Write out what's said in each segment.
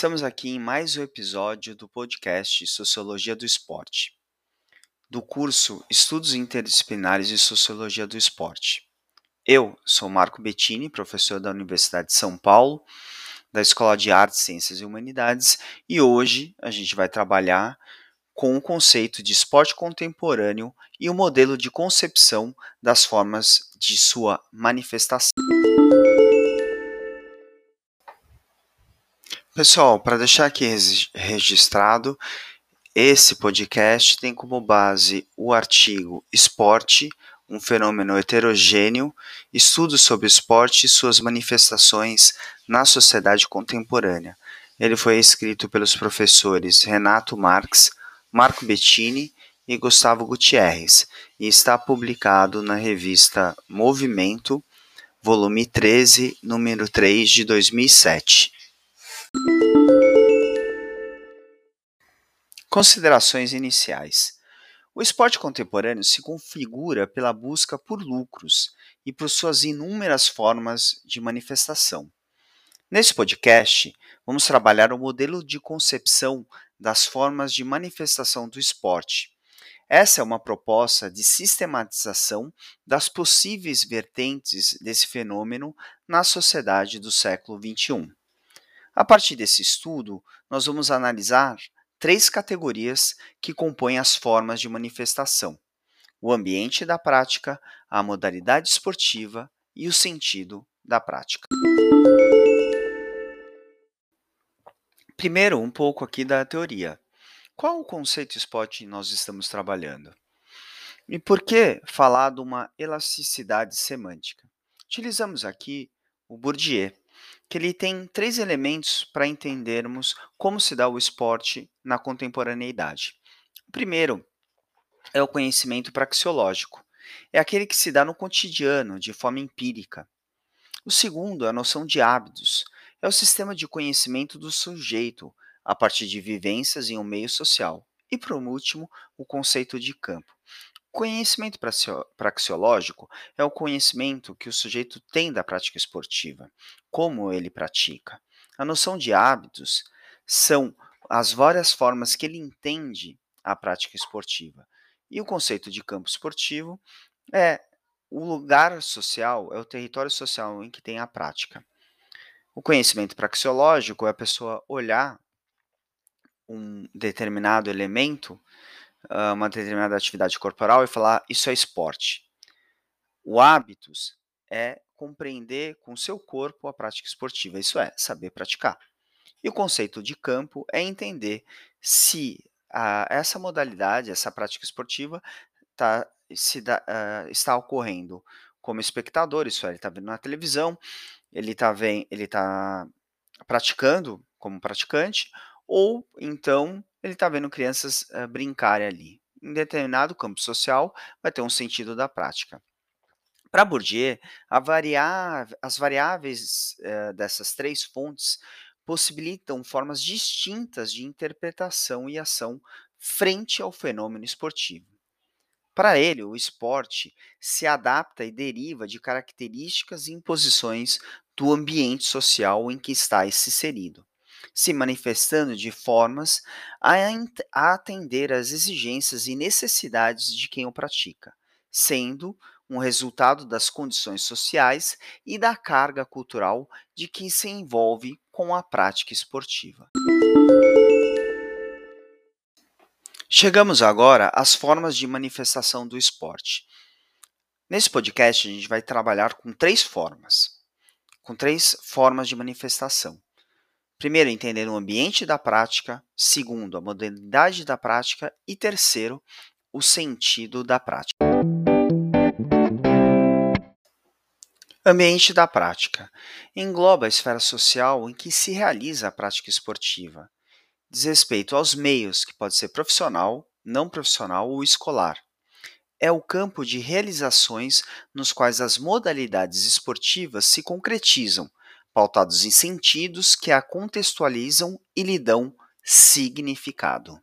Estamos aqui em mais um episódio do podcast Sociologia do Esporte, do curso Estudos Interdisciplinares de Sociologia do Esporte. Eu sou Marco Bettini, professor da Universidade de São Paulo, da Escola de Artes, Ciências e Humanidades, e hoje a gente vai trabalhar com o conceito de esporte contemporâneo e o modelo de concepção das formas de sua manifestação. Pessoal, para deixar aqui registrado, esse podcast tem como base o artigo Esporte, um fenômeno heterogêneo, estudos sobre esporte e suas manifestações na sociedade contemporânea. Ele foi escrito pelos professores Renato Marx, Marco Bettini e Gustavo Gutierrez e está publicado na revista Movimento, volume 13, número 3 de 2007. Considerações iniciais. O esporte contemporâneo se configura pela busca por lucros e por suas inúmeras formas de manifestação. Nesse podcast, vamos trabalhar o modelo de concepção das formas de manifestação do esporte. Essa é uma proposta de sistematização das possíveis vertentes desse fenômeno na sociedade do século XXI. A partir desse estudo, nós vamos analisar três categorias que compõem as formas de manifestação: o ambiente da prática, a modalidade esportiva e o sentido da prática. Primeiro, um pouco aqui da teoria. Qual o conceito esporte nós estamos trabalhando? E por que falar de uma elasticidade semântica? Utilizamos aqui o Bourdieu, que ele tem três elementos para entendermos como se dá o esporte na contemporaneidade. O primeiro é o conhecimento praxeológico. É aquele que se dá no cotidiano, de forma empírica. O segundo é a noção de hábitos. É o sistema de conhecimento do sujeito, a partir de vivências em um meio social. E, por último, o conceito de campo. Conhecimento praxeológico é o conhecimento que o sujeito tem da prática esportiva, como ele pratica. A noção de hábitos são as várias formas que ele entende a prática esportiva. E o conceito de campo esportivo é o lugar social, é o território social em que tem a prática. O conhecimento praxeológico é a pessoa olhar um determinado elemento uma determinada atividade corporal e falar isso é esporte. O hábitos é compreender com seu corpo a prática esportiva, isso é, saber praticar. E o conceito de campo é entender se a, essa modalidade, essa prática esportiva, tá, dá, uh, está ocorrendo como espectador, isso é, ele está vendo na televisão, ele está tá praticando como praticante, ou então ele está vendo crianças uh, brincarem ali. Em determinado campo social, vai ter um sentido da prática. Para Bourdieu, variável, as variáveis uh, dessas três fontes possibilitam formas distintas de interpretação e ação frente ao fenômeno esportivo. Para ele, o esporte se adapta e deriva de características e imposições do ambiente social em que está inserido se manifestando de formas a atender às exigências e necessidades de quem o pratica, sendo um resultado das condições sociais e da carga cultural de quem se envolve com a prática esportiva. Chegamos agora às formas de manifestação do esporte. Nesse podcast, a gente vai trabalhar com três formas, com três formas de manifestação. Primeiro, entender o ambiente da prática. Segundo, a modalidade da prática. E terceiro, o sentido da prática. Ambiente da prática engloba a esfera social em que se realiza a prática esportiva. Diz respeito aos meios, que pode ser profissional, não profissional ou escolar. É o campo de realizações nos quais as modalidades esportivas se concretizam, pautados em sentidos que a contextualizam e lhe dão significado.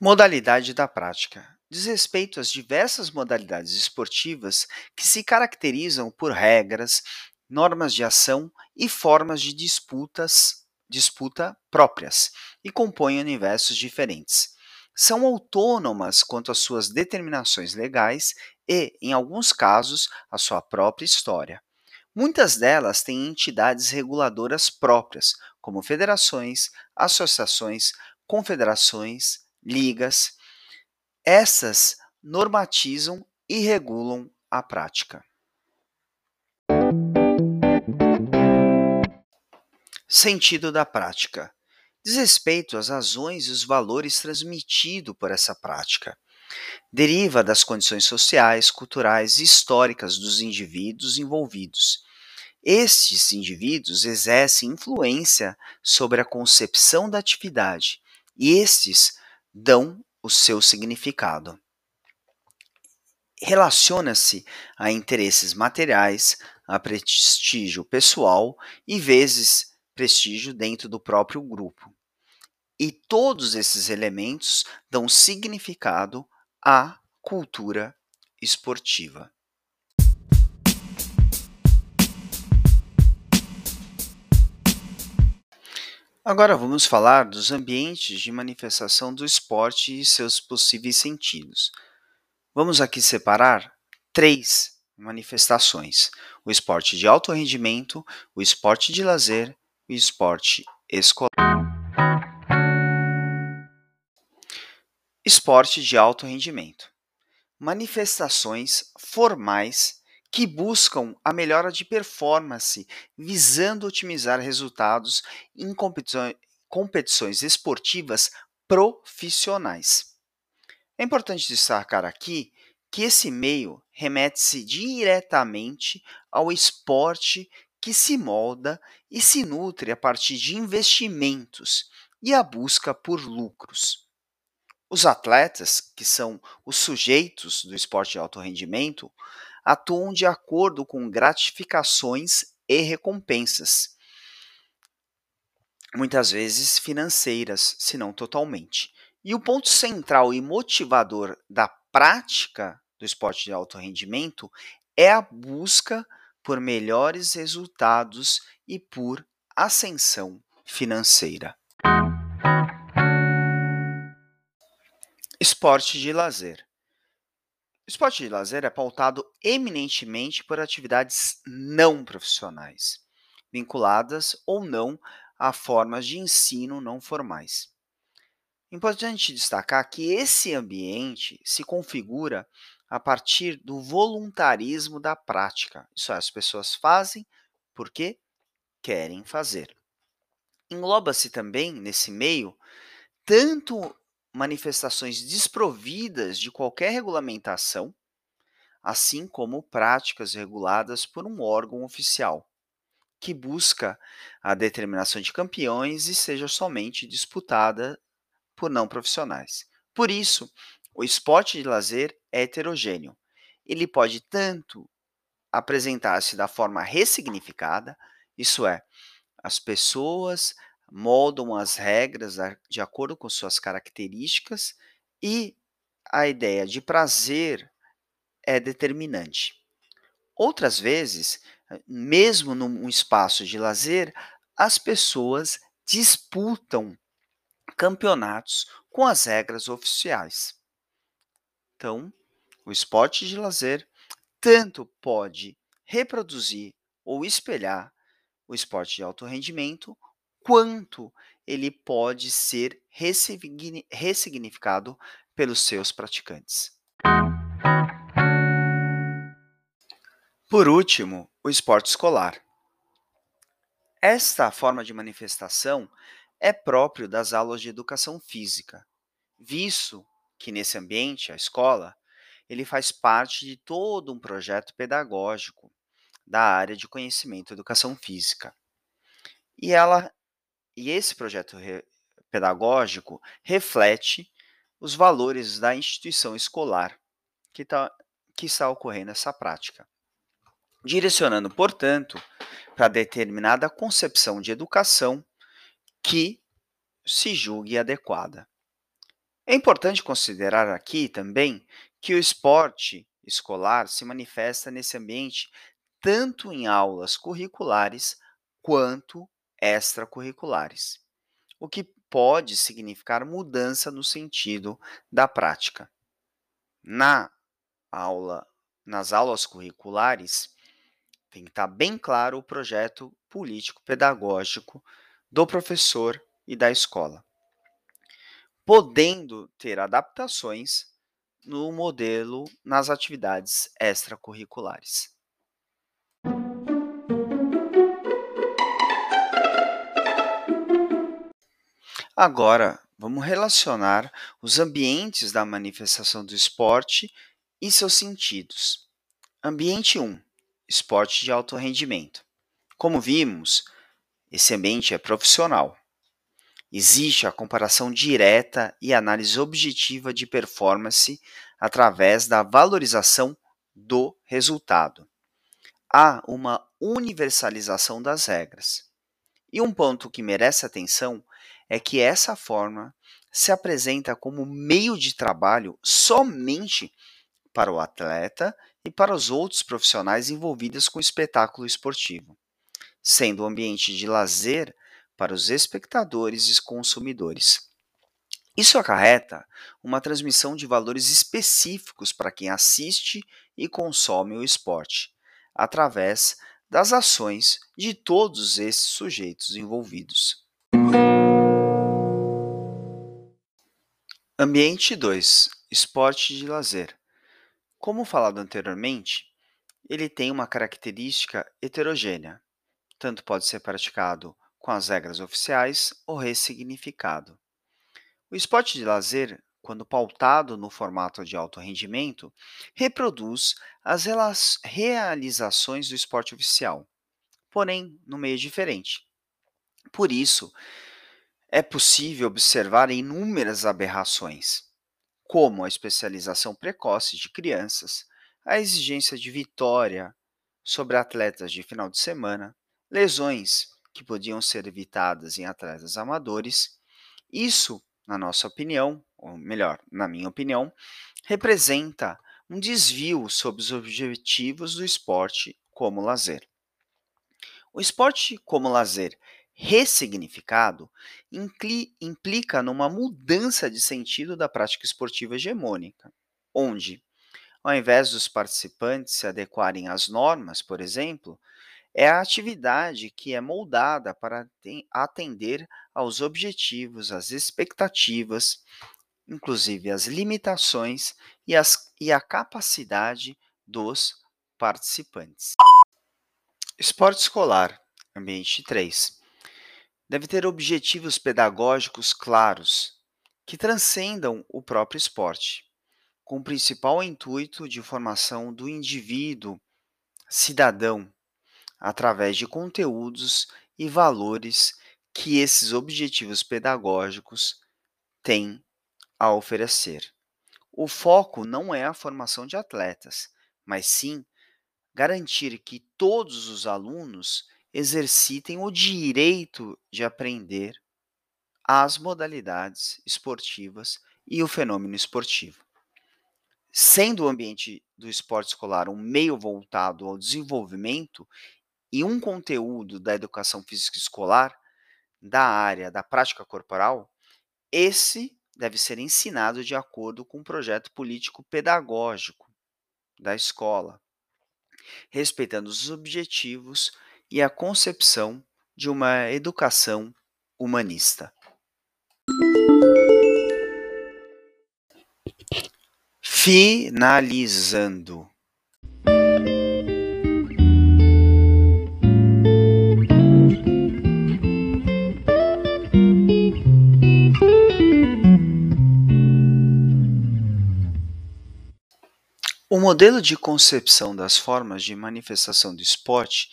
Modalidade da prática diz respeito às diversas modalidades esportivas que se caracterizam por regras, normas de ação e formas de disputas, disputa próprias e compõem universos diferentes. São autônomas quanto às suas determinações legais e, em alguns casos, a sua própria história. Muitas delas têm entidades reguladoras próprias, como federações, associações, confederações, ligas. Essas normatizam e regulam a prática. Sentido da prática. Diz respeito às razões e os valores transmitidos por essa prática. Deriva das condições sociais, culturais e históricas dos indivíduos envolvidos. Estes indivíduos exercem influência sobre a concepção da atividade e estes dão o seu significado relaciona-se a interesses materiais, a prestígio pessoal e vezes prestígio dentro do próprio grupo. E todos esses elementos dão significado à cultura esportiva. Agora vamos falar dos ambientes de manifestação do esporte e seus possíveis sentidos. Vamos aqui separar três manifestações: o esporte de alto rendimento, o esporte de lazer e o esporte escolar. Esporte de alto rendimento. Manifestações formais que buscam a melhora de performance, visando otimizar resultados em competições esportivas profissionais. É importante destacar aqui que esse meio remete-se diretamente ao esporte que se molda e se nutre a partir de investimentos e a busca por lucros. Os atletas, que são os sujeitos do esporte de alto rendimento, atuam de acordo com gratificações e recompensas, muitas vezes financeiras, se não totalmente. E o ponto central e motivador da prática do esporte de alto rendimento é a busca por melhores resultados e por ascensão financeira. Esporte de lazer. O esporte de lazer é pautado eminentemente por atividades não profissionais, vinculadas ou não a formas de ensino não formais. Importante destacar que esse ambiente se configura a partir do voluntarismo da prática. Isso é, as pessoas fazem porque querem fazer. Engloba-se também nesse meio tanto manifestações desprovidas de qualquer regulamentação, assim como práticas reguladas por um órgão oficial, que busca a determinação de campeões e seja somente disputada por não profissionais. Por isso, o esporte de lazer é heterogêneo. Ele pode tanto apresentar-se da forma ressignificada, isso é, as pessoas moldam as regras de acordo com suas características e a ideia de prazer é determinante. Outras vezes, mesmo num espaço de lazer, as pessoas disputam campeonatos com as regras oficiais. Então, o esporte de lazer tanto pode reproduzir ou espelhar o esporte de alto rendimento, quanto ele pode ser ressignificado pelos seus praticantes. Por último, o esporte escolar. Esta forma de manifestação é próprio das aulas de educação física, visto que nesse ambiente, a escola, ele faz parte de todo um projeto pedagógico da área de conhecimento e educação física. E ela e esse projeto re, pedagógico reflete os valores da instituição escolar que, tá, que está ocorrendo essa prática, direcionando, portanto, para determinada concepção de educação que se julgue adequada. É importante considerar aqui também que o esporte escolar se manifesta nesse ambiente tanto em aulas curriculares quanto extracurriculares, o que pode significar mudança no sentido da prática. Na aula, nas aulas curriculares, tem que estar bem claro o projeto político-pedagógico do professor e da escola, podendo ter adaptações no modelo nas atividades extracurriculares. Agora, vamos relacionar os ambientes da manifestação do esporte e seus sentidos. Ambiente 1: esporte de alto rendimento. Como vimos, esse ambiente é profissional. Existe a comparação direta e análise objetiva de performance através da valorização do resultado. Há uma universalização das regras. E um ponto que merece atenção é que essa forma se apresenta como meio de trabalho somente para o atleta e para os outros profissionais envolvidos com o espetáculo esportivo, sendo um ambiente de lazer para os espectadores e consumidores. Isso acarreta uma transmissão de valores específicos para quem assiste e consome o esporte, através das ações de todos esses sujeitos envolvidos. Ambiente 2 Esporte de lazer. Como falado anteriormente, ele tem uma característica heterogênea. Tanto pode ser praticado com as regras oficiais ou ressignificado. O esporte de lazer, quando pautado no formato de alto rendimento, reproduz as realizações do esporte oficial, porém no meio diferente. Por isso, é possível observar inúmeras aberrações, como a especialização precoce de crianças, a exigência de vitória sobre atletas de final de semana, lesões que podiam ser evitadas em atletas amadores. Isso, na nossa opinião, ou melhor, na minha opinião, representa um desvio sobre os objetivos do esporte como lazer. O esporte como lazer ressignificado implica numa mudança de sentido da prática esportiva hegemônica, onde, ao invés dos participantes se adequarem às normas, por exemplo, é a atividade que é moldada para atender aos objetivos, às expectativas, inclusive as limitações e, as, e capacidade dos participantes. Esporte escolar, ambiente 3 deve ter objetivos pedagógicos claros que transcendam o próprio esporte, com o principal intuito de formação do indivíduo cidadão através de conteúdos e valores que esses objetivos pedagógicos têm a oferecer. O foco não é a formação de atletas, mas sim garantir que todos os alunos exercitem o direito de aprender as modalidades esportivas e o fenômeno esportivo. Sendo o ambiente do esporte escolar um meio voltado ao desenvolvimento e um conteúdo da educação física escolar da área da prática corporal, esse deve ser ensinado de acordo com o projeto político pedagógico da escola, respeitando os objetivos e a concepção de uma educação humanista. Finalizando. O modelo de concepção das formas de manifestação do esporte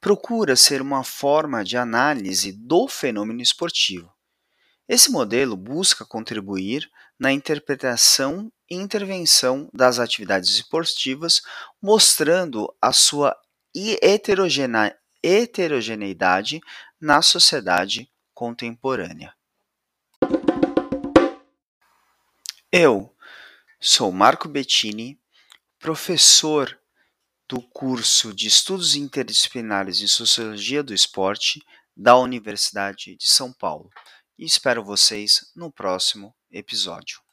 procura ser uma forma de análise do fenômeno esportivo. Esse modelo busca contribuir na interpretação e intervenção das atividades esportivas, mostrando a sua heterogeneidade na sociedade contemporânea. Eu sou Marco Bettini, professor do curso de Estudos Interdisciplinares em Sociologia do Esporte da Universidade de São Paulo. E espero vocês no próximo episódio.